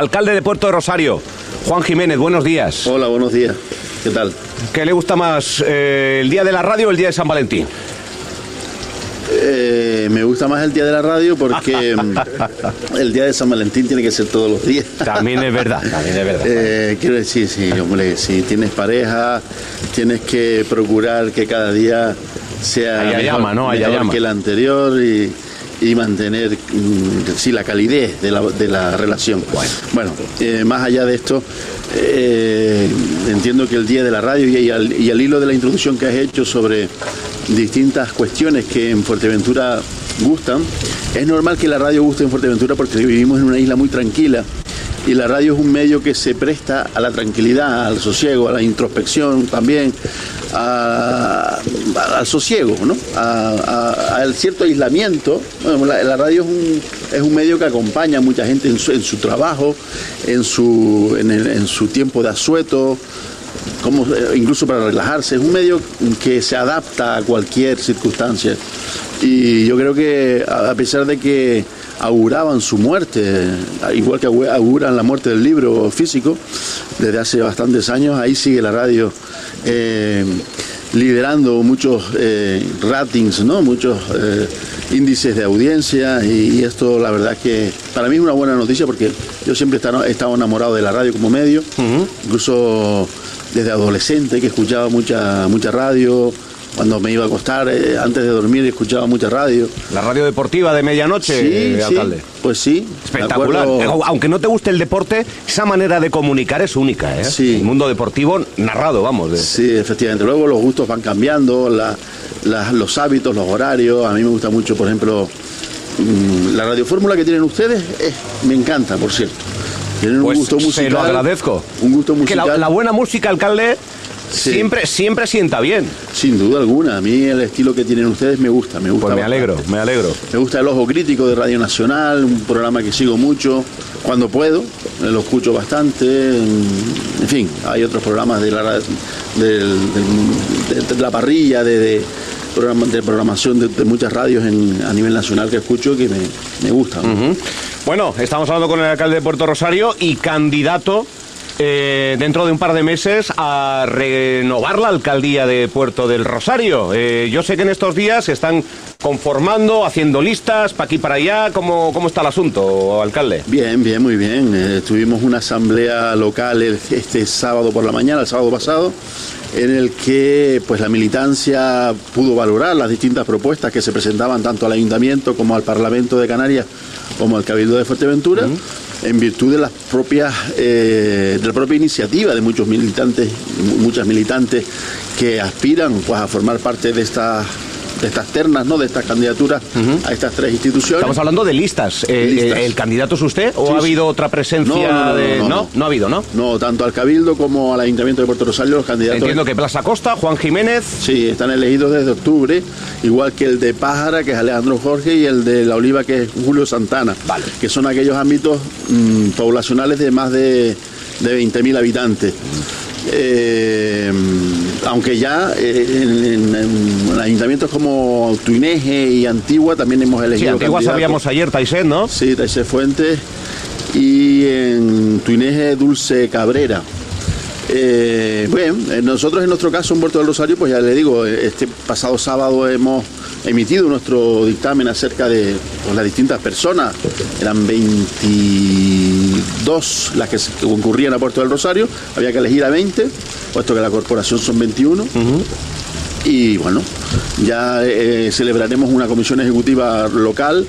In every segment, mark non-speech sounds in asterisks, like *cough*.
alcalde de Puerto de Rosario, Juan Jiménez, buenos días. Hola, buenos días. ¿Qué tal? ¿Qué le gusta más, eh, el día de la radio o el día de San Valentín? Eh, me gusta más el día de la radio porque *laughs* el día de San Valentín tiene que ser todos los días. También es verdad, también es verdad. Eh, quiero decir, sí, hombre, si tienes pareja, tienes que procurar que cada día sea mejor, llama, ¿no? Haya mejor llama. que el anterior y, y mantener mm, sí, la calidez de la, de la relación. Bueno, eh, más allá de esto, eh, entiendo que el día de la radio y, y al, y al hilo de la introducción que has hecho sobre distintas cuestiones que en Fuerteventura gustan, es normal que la radio guste en Fuerteventura porque vivimos en una isla muy tranquila y la radio es un medio que se presta a la tranquilidad, al sosiego, a la introspección también, al sosiego, ¿no? A- cierto aislamiento. Bueno, la, radio es un, es un medio que acompaña a mucha gente en su, en su trabajo, en su, en, su tiempo de asueto, como, eh, incluso para relajarse. Es un medio que se adapta a cualquier circunstancia. Y yo creo que a pesar de que auguraban su muerte, igual que augura- auguran la muerte del libro físico, desde hace bastantes años, ahí sigue la radio eh, liderando muchos eh, ratings, ¿no? muchos eh, índices de audiencia y, y esto la verdad que para mí es una buena noticia porque yo siempre he estado, he estado enamorado de la radio como medio, incluso desde adolescente que escuchaba mucha, mucha radio, cuando me iba a acostar, eh, antes de dormir escuchaba mucha radio. La radio deportiva de medianoche, eh, sí, alcalde. pues sí. Espectacular. acuerdo- Aunque no te guste el deporte, esa manera de comunicar es única, ¿eh? Sí. El mundo deportivo narrado, vamos. de- Sí, efectivamente. Luego los gustos van cambiando, la- la- los hábitos, los horarios. A mí me gusta mucho, por ejemplo, mm, la radiofórmula que tienen ustedes, eh, me encanta, por cierto. Tienen Pues un gusto musical. se lo agradezco. Un gusto Que musical. la, la buena música, alcalde, Sí. siempre, siempre sienta bien. Sin duda alguna. A mí el estilo que tienen ustedes me gusta, me gusta. Pues me bastante. alegro, me alegro. Me gusta el Ojo Crítico de Radio Nacional, un programa que sigo mucho cuando puedo, lo escucho bastante. En fin, hay otros programas de la, ra- del- del- de, de la parrilla, de, de, programa- de programación de, de muchas radios en- a nivel nacional que escucho que me, me gustan. Bueno, estamos hablando con el alcalde de Puerto Rosario y candidato eh, dentro de un par de meses a renovar la alcaldía de Puerto del Rosario. Eh, yo sé que en estos días se están conformando, haciendo listas, para aquí para allá. ¿Cómo, cómo está el asunto, alcalde? Bien, bien, muy bien. Eh, tuvimos una asamblea local este sábado por la mañana, el sábado pasado, en el que pues la militancia pudo valorar las distintas propuestas que se presentaban tanto al ayuntamiento como al Parlamento de Canarias como al Cabildo de Fuerteventura, en virtud de las propias eh, de la propia iniciativa de muchos militantes, mu- muchas militantes que aspiran pues a formar parte de estas de estas ternas, ¿no? de estas candidaturas a estas tres instituciones. Estamos hablando de listas. Eh, Listas. eh, ¿El candidato es usted o Sí, ha habido otra presencia No, no, no, de.? no, no, no. ha habido, ¿no? No, tanto al Cabildo como al Ayuntamiento de Puerto Rosario los candidatos Entiendo que Plaza Costa, Juan Jiménez. sí, están elegidos desde octubre, igual que el de Pájara, que es Alejandro Jorge, y el de La Oliva, que es Julio Santana, Vale. que son aquellos ámbitos mm, poblacionales de más de, de 20.000 habitantes. Eh, aunque ya eh, en, en- en ayuntamientos como Tuineje y Antigua también hemos Sí, elegido Antigua candidatos. sabíamos ayer, Taiset, ¿no? Sí, Taise Fuentes y en Tuineje Dulce Cabrera. Eh, bueno, eh, nosotros en nuestro caso en Puerto del Rosario, pues ya le digo, este pasado sábado hemos emitido nuestro dictamen acerca de pues, las distintas personas. Eran 22 las que concurrían a Puerto del Rosario, había que elegir a 20, puesto que la corporación son 21. Y bueno, ya eh, celebraremos una comisión ejecutiva local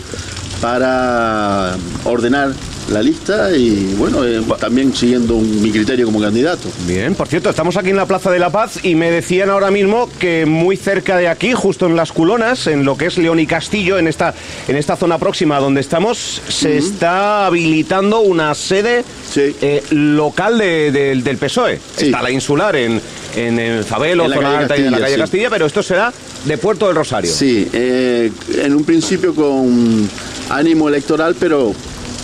para ordenar la lista y bueno, eh, también siguiendo un- mi criterio como candidato. Bien, por cierto, estamos aquí en la Plaza de la Paz y me decían ahora mismo que muy cerca de aquí, justo en las Culonas, en lo que es León y Castillo, en esta, en esta zona próxima donde estamos, se está habilitando una sede Sí. eh, local de- del- del PSOE. Sí. Está la insular en, en, el Fabelo, En la zona alta y en la calle sí. Castilla, pero esto será de Puerto del Rosario. Sí, eh, en un principio con ánimo electoral, pero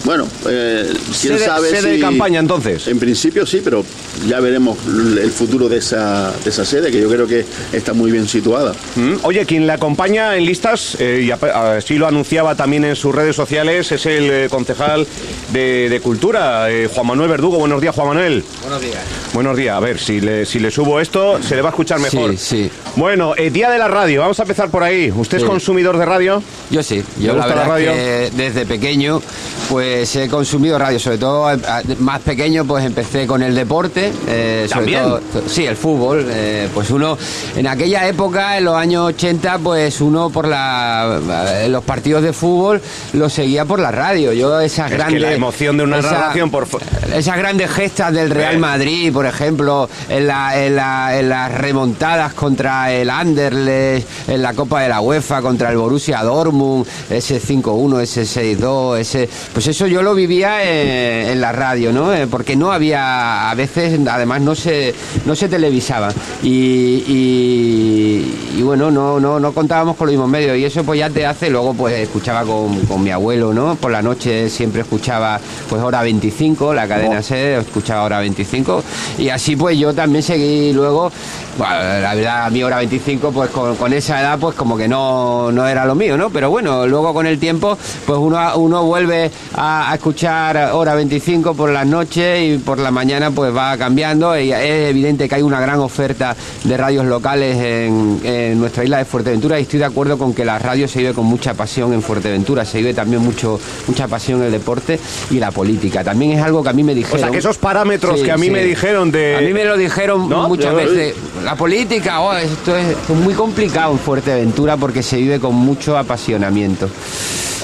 Bueno, eh, quién Sede- sabe sede si- de campaña, entonces. En principio sí, pero ya veremos el futuro de esa, de esa sede, que yo creo que está muy bien situada. Mm, Oye, quien le acompaña en listas, eh, y ap- así lo anunciaba también en sus redes sociales, es el eh, concejal de, de Cultura, eh, Juan Manuel Verdugo. Buenos días, Juan Manuel. Buenos días. Buenos días. A ver, si le, si le subo esto, se le va a escuchar mejor. Sí, sí. Bueno, eh, Día de la Radio. Vamos a empezar por ahí. ¿Usted es consumidor de radio? Yo sí, ¿Le yo la gusta la verdad radio? es que desde pequeño pues he consumido radio, sobre todo eh, a- más pequeño pues empecé con el deporte, eh, sobre todo sí, el fútbol, eh, pues uno en aquella época en los años 80 pues uno por la eh, los partidos de fútbol los seguía por la radio. Yo esas Es que grandes la emoción de una esa- narración por esas grandes gestas del Real Eh. Madrid, por ejemplo, en, la- en la- en las remontadas contra el Anderlecht, en la Copa de la UEFA contra el Borussia Dortmund, ese 5-1, ese 6-2, ese, pues eso yo lo vivía en, en la radio, ¿no? Eh, Porque no había, a veces, además no se, no se televisaba y, y- y bueno, no, no, no contábamos con los mismos medios y eso pues ya te hace, luego pues escuchaba con, con mi abuelo, ¿no? Por la noche siempre escuchaba pues hora 25, la cadena C, escuchaba hora 25 y así pues yo también seguí luego, bueno, la verdad a mí hora 25 pues con, con esa edad pues como que no, no era lo mío, ¿no? Pero bueno, luego con el tiempo pues uno, uno vuelve a, a escuchar hora 25 por las noches y por la mañana pues va cambiando y es evidente que hay una gran oferta de radios locales en, en nuestra isla de Fuerteventura y estoy de acuerdo con que la radio se vive con mucha pasión en Fuerteventura, se vive también mucho mucha pasión en el deporte y la política. También es algo que a mí me dijeron. O sea, que esos parámetros Sí, que a mí sí. me dijeron de... A mí me lo dijeron ¿No? muchas Yo- veces. La política, oh, esto es, esto es muy complicado en Fuerteventura porque se vive con mucho apasionamiento.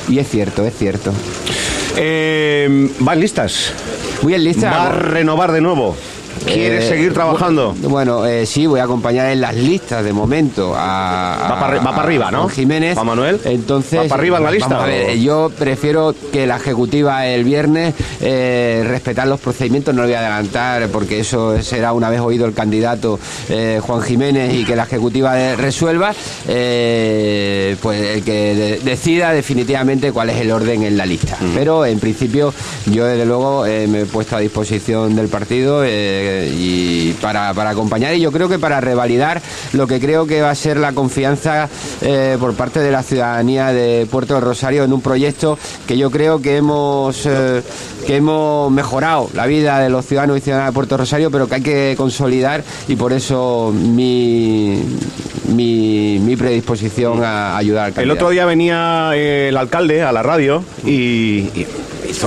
Y es cierto, es cierto. Eh, ¿Van listas? Muy en lista. ¿Va a renovar de nuevo? ¿Quieres Eh, seguir trabajando? bu- Bueno, eh, sí, voy a acompañar en las listas de momento a. Va para arri- va para arriba, ¿no? Juan Jiménez. Juan Manuel. Entonces. ¿Va para arriba en la lista, a ver, yo prefiero que la ejecutiva el viernes eh, respetar los procedimientos, no lo voy a adelantar porque eso será una vez oído el candidato eh, Juan Jiménez y que la ejecutiva resuelva, pues el que de- decida definitivamente cuál es el orden en la lista. Pero en principio yo desde luego me he puesto a disposición del partido eh, y para, para acompañar y yo creo que para revalidar lo que creo que va a ser la confianza eh, por parte de la ciudadanía de Puerto del Rosario en un proyecto que yo creo que hemos eh, que hemos mejorado la vida de los ciudadanos y ciudadanas de Puerto Rosario, pero que hay que consolidar y por eso mi mi, mi predisposición a ayudar al El otro día venía eh, el alcalde a la radio y, y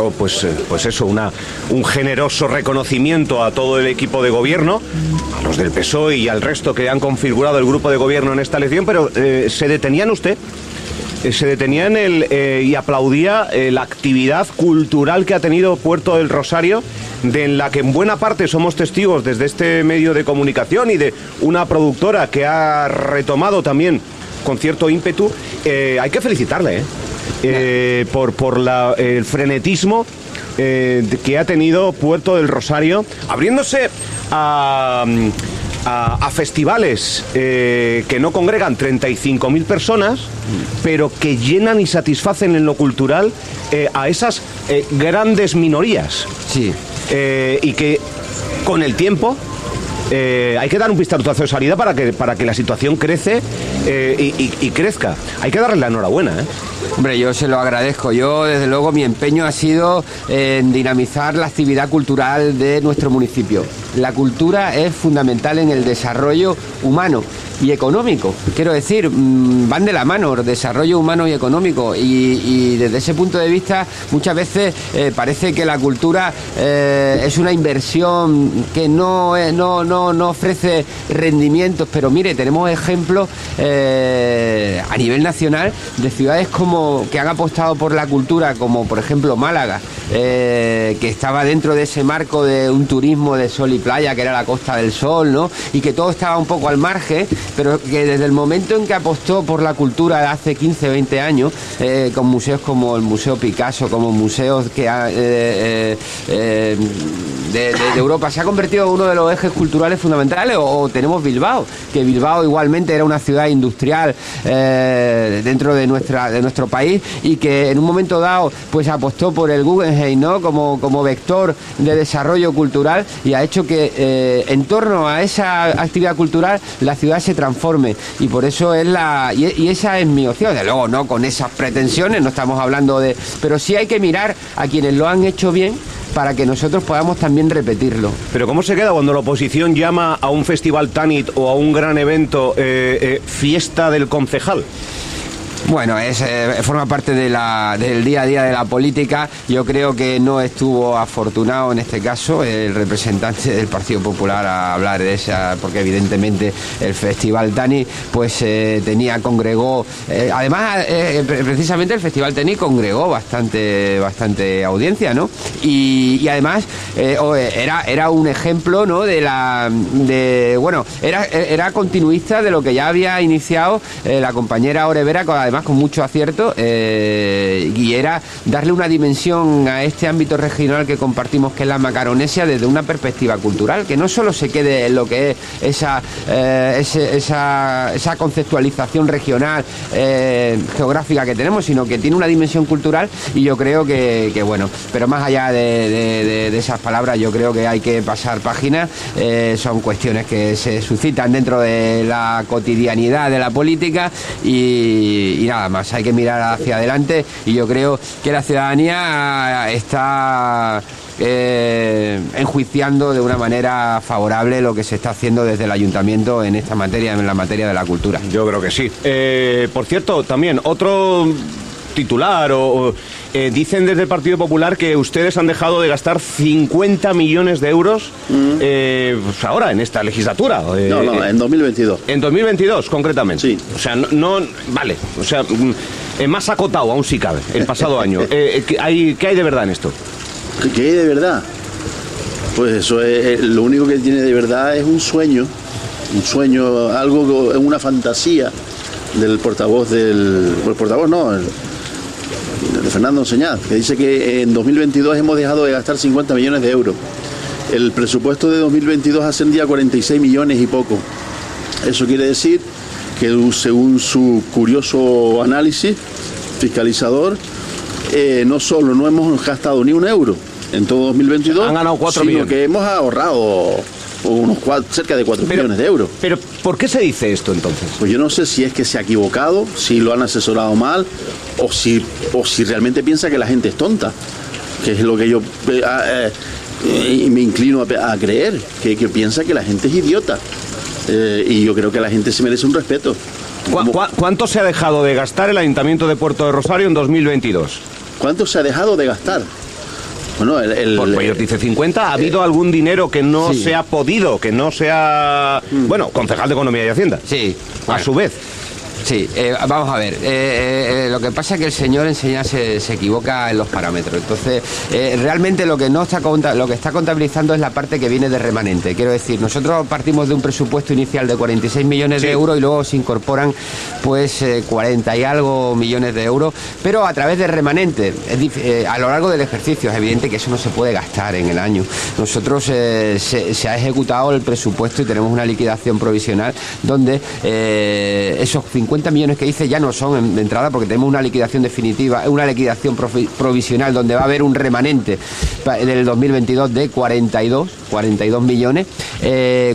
pues, eh, pues eso, una, un generoso reconocimiento a todo el equipo de gobierno, a los del PSOE y al resto que han configurado el grupo de gobierno en esta elección, pero eh, se detenía en usted. eh, Se detenía en el y aplaudía la actividad cultural que ha tenido Puerto del Rosario, de en la que en buena parte somos testigos desde este medio de comunicación y de una productora que ha retomado también con cierto ímpetu. Hay que felicitarle ¿eh? Eh, por, por la- el frenetismo eh, que ha tenido Puerto del Rosario, abriéndose a, a- a festivales eh, que no congregan 35.000 personas, pero que llenan y satisfacen en lo cultural eh, a esas eh, grandes minorías. Sí. Y que con el tiempo eh, hay que dar un pistoletazo de salida para que, para que la situación crece eh, y, crezca. Hay que darle la enhorabuena. ¿eh? Hombre, yo se lo agradezco. Yo, desde luego, mi empeño ha sido en dinamizar la actividad cultural de nuestro municipio. La cultura es fundamental en el desarrollo humano y económico. Quiero decir, mm, van de la mano, desarrollo humano y económico. Y, desde ese punto de vista, muchas veces eh, parece que la cultura eh, es una inversión que no, no, no, no ofrece rendimientos. Pero mire, tenemos ejemplos eh, a nivel nacional de ciudades como que han apostado por la cultura, como por ejemplo Málaga, que estaba dentro de ese marco de un turismo de sol y playa, que era la Costa del Sol, ¿no? Y que todo estaba un poco al margen, pero que desde el momento en que apostó por la cultura de hace 15, 20 años, eh, con museos como el Museo Picasso, como museos que eh, eh, de, Europa, se ha convertido en uno de los ejes culturales fundamentales, o, tenemos Bilbao, que Bilbao igualmente era una ciudad industrial dentro de, nuestra, de nuestro país y que en un momento dado pues apostó por el Guggenheim ¿no? como, como vector de desarrollo cultural y ha hecho que en torno a esa actividad cultural la ciudad se transforme y por eso es la y, esa es mi opción de luego no con esas pretensiones no estamos hablando de pero sí hay que mirar a quienes lo han hecho bien para que nosotros podamos también repetirlo. Pero ¿cómo se queda cuando la oposición llama a un festival Tanit o a un gran evento eh, eh, fiesta del concejal? Bueno, es, eh, forma parte de la, del día a día de la política. Yo creo que no estuvo afortunado en este caso el representante del Partido Popular a hablar de esa, porque evidentemente el Festival Tani pues eh, tenía, congregó, eh, además precisamente el Festival Tani congregó bastante, bastante audiencia, ¿no? Y, además era, era un ejemplo, ¿no? De la, de, bueno, era, era continuista de lo que ya había iniciado la compañera Orevera, además con mucho acierto eh, y era darle una dimensión a este ámbito regional que compartimos que es la macaronesia desde una perspectiva cultural, que no solo se quede en lo que es esa, eh, esa, esa, conceptualización regional eh, geográfica que tenemos, sino que tiene una dimensión cultural y yo creo que, bueno, pero más allá de, esas palabras, yo creo que hay que pasar páginas, son cuestiones que se suscitan dentro de la cotidianidad de la política y nada más, hay que mirar hacia adelante y yo creo que la ciudadanía está eh, enjuiciando de una manera favorable lo que se está haciendo desde el ayuntamiento en esta materia, en la materia de la cultura. Yo creo que sí. Eh, por cierto, también otro titular o, eh, dicen desde el Partido Popular que ustedes han dejado de gastar 50 millones de euros mm. eh, pues ahora en esta legislatura. Eh, no, no, en 2022. En 2022 concretamente. Sí. O sea, no, vale, o sea, mm, más acotado aún si cabe el pasado año. *laughs* ¿qué, hay, ¿Qué hay de verdad en esto? ¿Qué hay de verdad? Pues eso es, lo único que tiene de verdad es un sueño, un sueño, algo, una fantasía del portavoz del, el portavoz no, el, de Fernando Enseñad, que dice que en 2022 hemos dejado de gastar 50 millones de euros. El presupuesto de 2022 ascendía a 46 millones y poco. Eso quiere decir que según su curioso análisis fiscalizador, eh, no solo no hemos gastado ni un euro en todo 2022, Han ganado 4 sino millones. que hemos ahorrado unos cerca de 4 millones de euros. Pero, ¿por qué se dice esto entonces? Pues yo no sé si es que se ha equivocado, si lo han asesorado mal, o si, o si realmente piensa que la gente es tonta, que es lo que yo eh, ah, eh, me inclino a, creer, que, piensa que la gente es idiota. Eh, y yo creo que la gente se merece un respeto. cuánto se ha dejado de gastar el Ayuntamiento de Puerto de Rosario en 2022? ¿Cuánto se ha dejado de gastar? Bueno, el, Por dice 50. ¿Ha habido algún dinero que no se ha podido, que no sea... Mm. Bueno, concejal de Economía y Hacienda. Sí. A su vez. Sí, eh, vamos a ver. Eh, eh, lo que pasa es que el señor enseña se, equivoca en los parámetros. Entonces, realmente lo que no está lo que está contabilizando es la parte que viene de remanente. Quiero decir, nosotros partimos de un presupuesto inicial de 46 millones de euros y luego se incorporan pues 40 y algo millones de euros, pero a través de remanente. a lo largo del ejercicio es evidente que eso no se puede gastar en el año. Nosotros se, se, ha ejecutado el presupuesto y tenemos una liquidación provisional donde esos 50 millones que dice ya no son de entrada porque tenemos una liquidación definitiva, una liquidación provisional donde va a haber un remanente del 2022 de 42, 42 millones,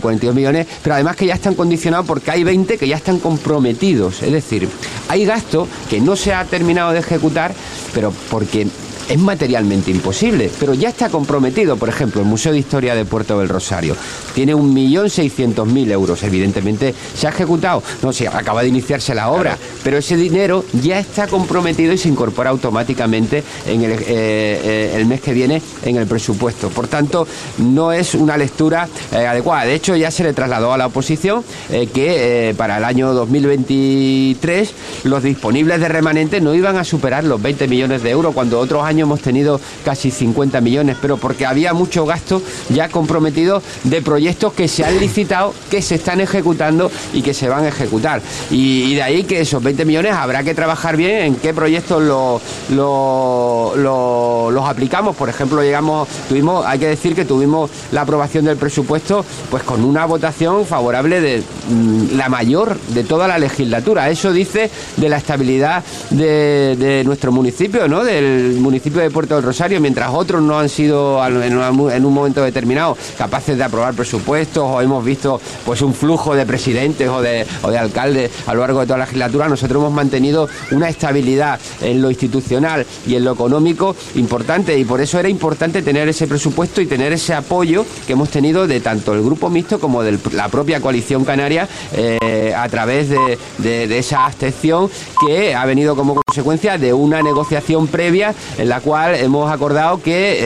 42 eh, millones, pero además que ya están condicionados porque hay 20 que ya están comprometidos, es decir, hay gasto que no se ha terminado de ejecutar, pero porque es materialmente imposible, pero ya está comprometido, por ejemplo, el Museo de Historia de Puerto del Rosario. Tiene 1.600.000 euros, evidentemente se ha ejecutado, no sé, acaba de iniciarse la obra, pero ese dinero ya está comprometido y se incorpora automáticamente en el, eh, eh, el mes que viene en el presupuesto. Por tanto, no es una lectura eh, adecuada. De hecho, ya se le trasladó a la oposición que para el año 2023 los disponibles de remanente no iban a superar los 20 millones de euros cuando otros años año hemos tenido casi 50 millones, pero porque había mucho gasto ya comprometido de proyectos que se han licitado, que se están ejecutando y que se van a ejecutar. Y, de ahí que esos 20 millones habrá que trabajar bien en qué proyectos los aplicamos. Por ejemplo, llegamos, tuvimos, hay que decir que tuvimos la aprobación del presupuesto pues con una votación favorable de mm, la mayor de toda la legislatura. Eso dice de la estabilidad de, nuestro municipio, ¿no? Del municipio de Puerto del Rosario, mientras otros no han sido en, un momento determinado capaces de aprobar presupuestos o hemos visto pues un flujo de presidentes o de, o de alcaldes a lo largo de toda la legislatura, nosotros hemos mantenido una estabilidad en lo institucional y en lo económico importante y por eso era importante tener ese presupuesto y tener ese apoyo que hemos tenido de tanto el grupo mixto como de la propia coalición canaria eh, a través de, esa abstención que ha venido como consecuencia de una negociación previa en la cual hemos acordado que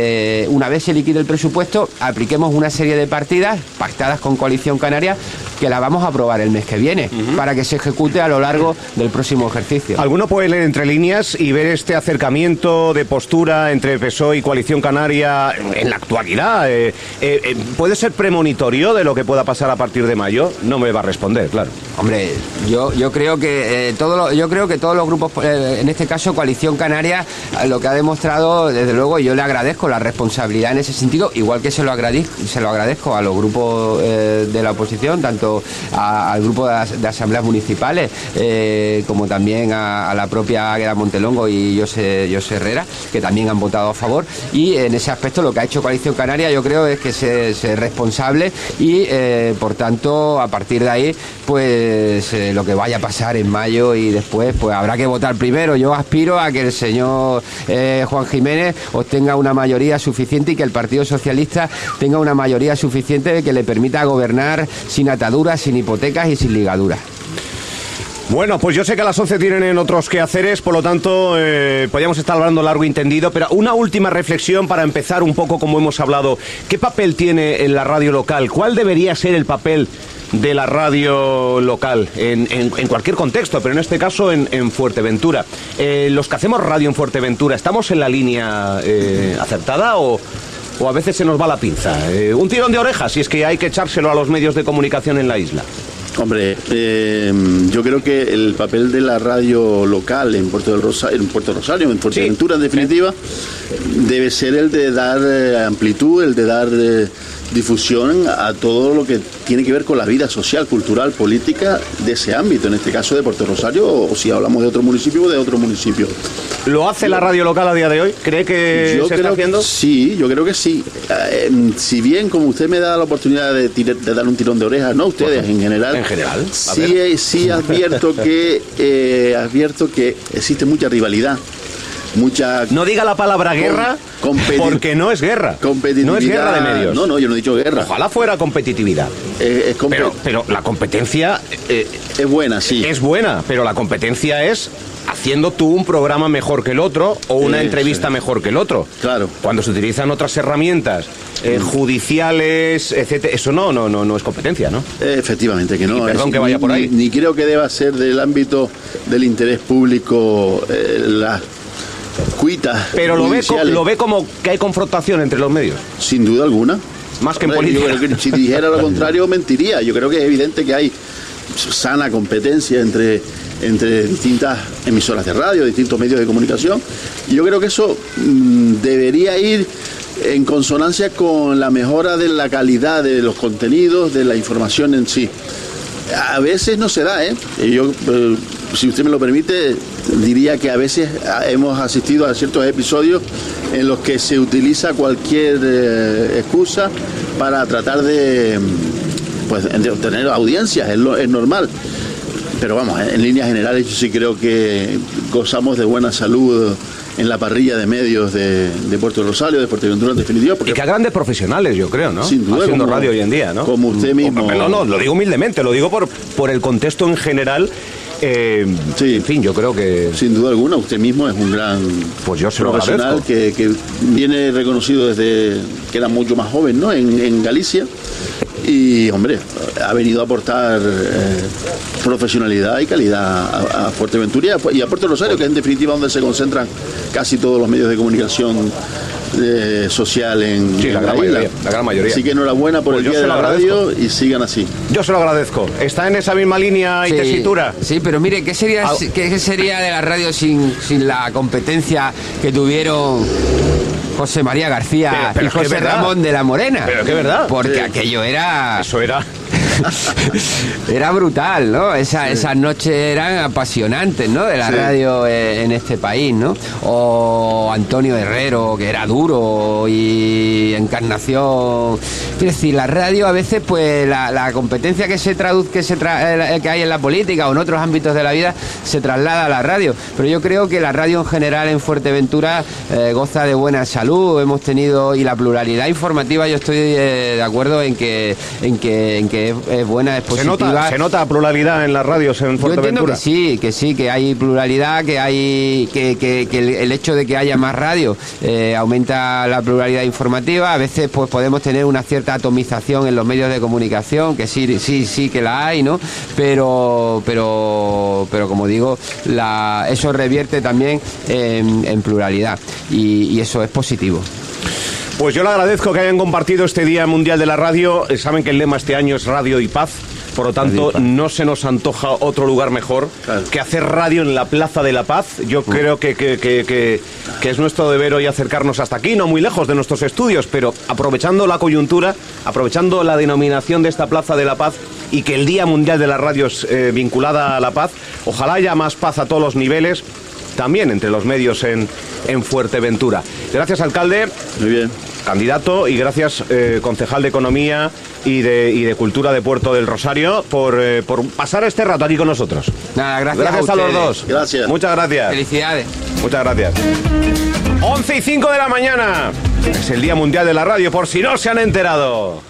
eh, una vez se liquide el presupuesto apliquemos una serie de partidas pactadas con coalición canaria que la vamos a aprobar el mes que viene para que se ejecute a lo largo del próximo ejercicio. ¿Alguno puede leer entre líneas y ver este acercamiento de postura entre PSOE y Coalición Canaria en la actualidad? Eh, eh, eh, ¿Puede ser premonitorio de lo que pueda pasar a partir de mayo? No me va a responder, claro. Hombre, yo, yo creo que todo yo creo que todos los grupos, en este caso Coalición Canaria, lo que ha demostrado, desde luego, yo le agradezco la responsabilidad en ese sentido, igual que se lo agradezco, se lo agradezco a los grupos de la oposición, tanto al grupo de, asambleas municipales como también a, la propia Águeda Montelongo y José, José Herrera, que también han votado a favor. Y en ese aspecto lo que ha hecho Coalición Canaria yo creo es que se, es responsable y eh, por tanto a partir de ahí pues eh, lo que vaya a pasar en mayo y después pues habrá que votar primero. Yo aspiro a que el señor eh, Juan Jiménez obtenga una mayoría suficiente y que el Partido Socialista tenga una mayoría suficiente que le permita gobernar sin ataduras, sin hipotecas y sin ligaduras. Bueno, pues yo sé que a las 11 tienen otros quehaceres, por lo tanto, eh, podríamos estar hablando largo y entendido, pero una última reflexión para empezar un poco como hemos hablado. ¿Qué papel tiene en la radio local? ¿Cuál debería ser el papel de la radio local en, cualquier contexto, pero en este caso en, Fuerteventura? Eh, los que hacemos radio en Fuerteventura, ¿estamos en la línea eh, acertada o, o a veces se nos va la pinza? un tirón de orejas, si es que hay que echárselo a los medios de comunicación en la isla. Hombre, eh, yo creo que el papel de la radio local en Puerto, del Rosario, en Puerto Rosario, en Fuerteventura en definitiva, debe ser el de dar eh, amplitud, el de dar eh, difusión a todo lo que tiene que ver con la vida social, cultural, política de ese ámbito, en este caso de Puerto Rosario, o si hablamos de otro municipio, de otro municipio. ¿Lo hace la radio local a día de hoy? ¿Cree que se está haciendo? Sí, yo creo que sí. Eh, si bien, como usted me da la oportunidad de, dar un tirón de orejas, no ustedes en general. En general. Sí, sí advierto que eh, advierto que existe mucha rivalidad mucha... No diga la palabra guerra porque no es guerra. No es guerra de medios. No, no, yo no he dicho guerra. Ojalá fuera competitividad. Eh, pero, la competencia... Eh, es buena, sí. Es buena, pero la competencia es haciendo tú un programa mejor que el otro o una entrevista mejor que el otro. Claro. Cuando se utilizan otras herramientas eh, judiciales, etcétera, eso no, no, no, no es competencia, ¿no? efectivamente que no. perdón que vaya por ahí. Ni, creo que deba ser del ámbito del interés público la cuita. Pero lo ve, lo ve como que hay confrontación entre los medios. Sin duda alguna. Más que en política. si dijera lo contrario, mentiría. Yo creo que es evidente que hay sana competencia entre, entre distintas emisoras de radio, distintos medios de comunicación. Y yo creo que eso mm, debería ir en consonancia con la mejora de la calidad de los contenidos, de la información en sí. A veces no se da, ¿eh? Yo, eh, si usted me lo permite, diría que a veces hemos asistido a ciertos episodios en los que se utiliza cualquier eh, excusa para tratar de, pues, obtener audiencias, es, es normal. Pero vamos, en líneas generales yo sí creo que gozamos de buena salud en la parrilla de medios de, Puerto Rosario, de Fuerteventura en definitiva. Porque... Y que a grandes profesionales, yo creo, ¿no? Sin duda. Haciendo radio hoy en día, ¿no? Como usted mismo. No, no, lo digo humildemente, lo digo por, por el contexto en general Eh, Sí. En fin, yo creo que... Sin duda alguna, usted mismo es un gran Pues yo se profesional que, que viene reconocido desde que era mucho más joven ¿no? en, en Galicia. Y, hombre, ha venido a aportar eh, profesionalidad y calidad a, a Fuerteventura y a, y a Puerto Rosario, que es en definitiva donde se concentran casi todos los medios de comunicación eh, social en, Sí, la gran mayoría, la gran mayoría. Así que enhorabuena por Pues el Día de la agradezco. Radio y sigan así. Yo se lo agradezco. Está en esa misma línea y Sí, tesitura. Sí, pero mire, ¿qué sería, Al- qué sería de la radio sin, sin la competencia que tuvieron José María García Pero- pero y José. Ramón de la Morena? Pero que es verdad. Porque Sí. aquello era, Eso era... *laughs* era brutal, ¿no? Esa- Esas noches eran apasionantes, ¿no? De la Sí. radio eh, en este país, ¿no? O Antonio Herrero, que era duro y encarnación. Quiero decir, la radio a veces, pues la, la competencia que se traduce, que, se tra- eh, que hay en la política o en otros ámbitos de la vida, se traslada a la radio. Pero yo creo que la radio en general en Fuerteventura eh, goza de buena salud. Hemos tenido, y la pluralidad informativa, yo estoy eh, de acuerdo en que, en que, en que es, buena, es Se nota, se nota pluralidad en las radios en Yo entiendo Fuerteventura. que sí, que sí, que hay pluralidad, que hay que, que- que el, el hecho de que haya más radio eh, aumenta la pluralidad informativa. A veces pues podemos tener una cierta atomización en los medios de comunicación, que sí, sí, sí que la hay, ¿no? Pero, pero, pero como digo, la, eso revierte también en, en pluralidad y, y eso es positivo. Pues yo le agradezco que hayan compartido este Día Mundial de la Radio. Eh, Saben que el lema este año es Radio y Paz. Por lo tanto, no se nos antoja otro lugar mejor Claro. que hacer radio en la Plaza de la Paz. Yo creo que- que- que- que es nuestro deber hoy acercarnos hasta aquí, no muy lejos de nuestros estudios, pero aprovechando la coyuntura, aprovechando la denominación de esta Plaza de la Paz y que el Día Mundial de la Radio es eh, vinculada a la paz, ojalá haya más paz a todos los niveles, también entre los medios en, en Fuerteventura. Gracias, alcalde Muy bien. candidato y gracias eh, concejal de Economía y de, y de Cultura de Puerto del Rosario por, eh, por pasar este rato aquí con nosotros. Nada, gracias, Gracias a, los ustedes. dos. Gracias. Muchas gracias. Felicidades. Muchas gracias. 11 y 5 de la mañana. Es el Día Mundial de la Radio, por si no se han enterado.